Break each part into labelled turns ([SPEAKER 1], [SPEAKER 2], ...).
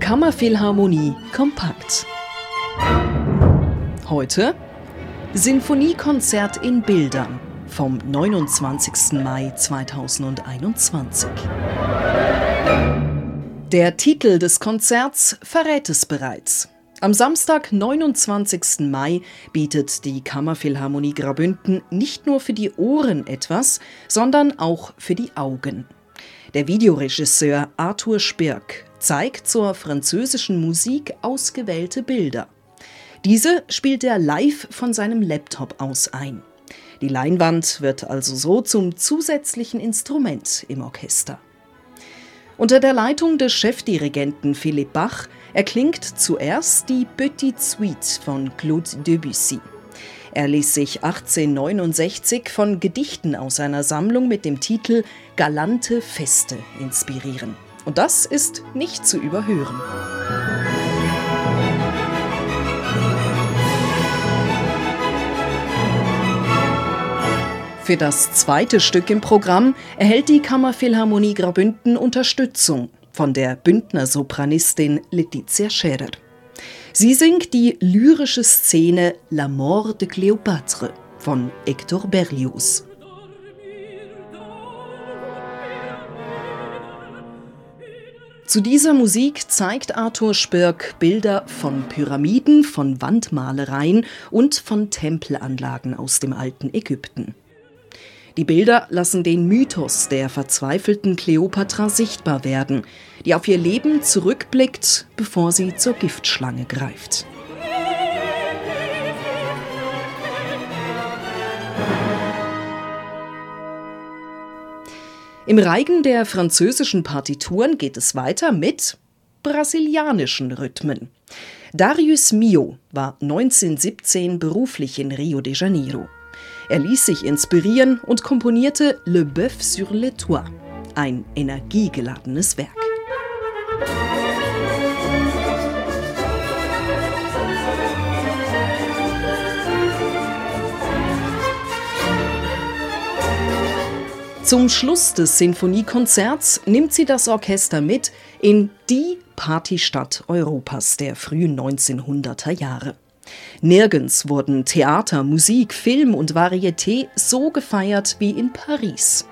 [SPEAKER 1] Kammerphilharmonie kompakt. Heute Sinfoniekonzert in Bildern vom 29. Mai 2021. Der Titel des Konzerts verrät es bereits. Am Samstag, 29. Mai, bietet die Kammerphilharmonie Grabünden nicht nur für die Ohren etwas, sondern auch für die Augen. Der Videoregisseur Arthur Spirk zeigt zur französischen Musik ausgewählte Bilder. Diese spielt er live von seinem Laptop aus ein. Die Leinwand wird also so zum zusätzlichen Instrument im Orchester. Unter der Leitung des Chefdirigenten Philipp Bach erklingt zuerst die Petite Suite von Claude Debussy. Er ließ sich 1869 von Gedichten aus seiner Sammlung mit dem Titel Galante Feste inspirieren. Und das ist nicht zu überhören. Für das zweite Stück im Programm erhält die Kammerphilharmonie Graubünden Unterstützung von der Bündner Sopranistin Letizia Scherer. Sie singt die lyrische Szene La Mort de Cléopâtre von Hector Berlioz. Zu dieser Musik zeigt Arthur Spirk Bilder von Pyramiden, von Wandmalereien und von Tempelanlagen aus dem alten Ägypten. Die Bilder lassen den Mythos der verzweifelten Kleopatra sichtbar werden, die auf ihr Leben zurückblickt, bevor sie zur Giftschlange greift. Im Reigen der französischen Partituren geht es weiter mit brasilianischen Rhythmen. Darius Mio war 1917 beruflich in Rio de Janeiro. Er ließ sich inspirieren und komponierte Le Bœuf sur les Toits, ein energiegeladenes Werk. Zum Schluss des Sinfoniekonzerts nimmt sie das Orchester mit in die Partystadt Europas der frühen 1900er Jahre. Nirgends wurden Theater, Musik, Film und Varieté so gefeiert wie in Paris.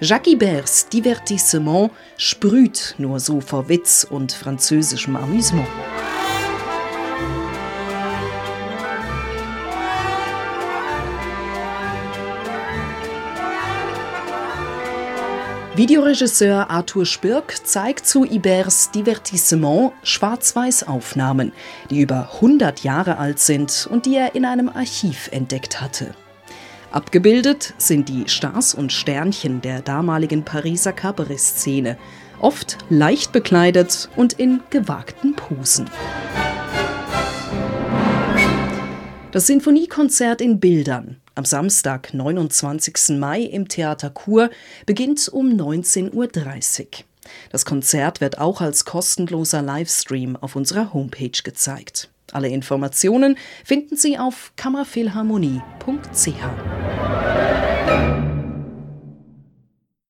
[SPEAKER 1] Jacques Iberts Divertissement sprüht nur so vor Witz und französischem Amüsement. Videoregisseur Arthur Spirk zeigt zu Ibers Divertissement Schwarz-Weiß-Aufnahmen, die über 100 Jahre alt sind und die er in einem Archiv entdeckt hatte. Abgebildet sind die Stars und Sternchen der damaligen Pariser Cabaret-Szene, oft leicht bekleidet und in gewagten Posen. Das Sinfoniekonzert in Bildern am Samstag, 29. Mai im Theater Chur beginnt um 19.30 Uhr. Das Konzert wird auch als kostenloser Livestream auf unserer Homepage gezeigt. Alle Informationen finden Sie auf kammerphilharmonie.ch.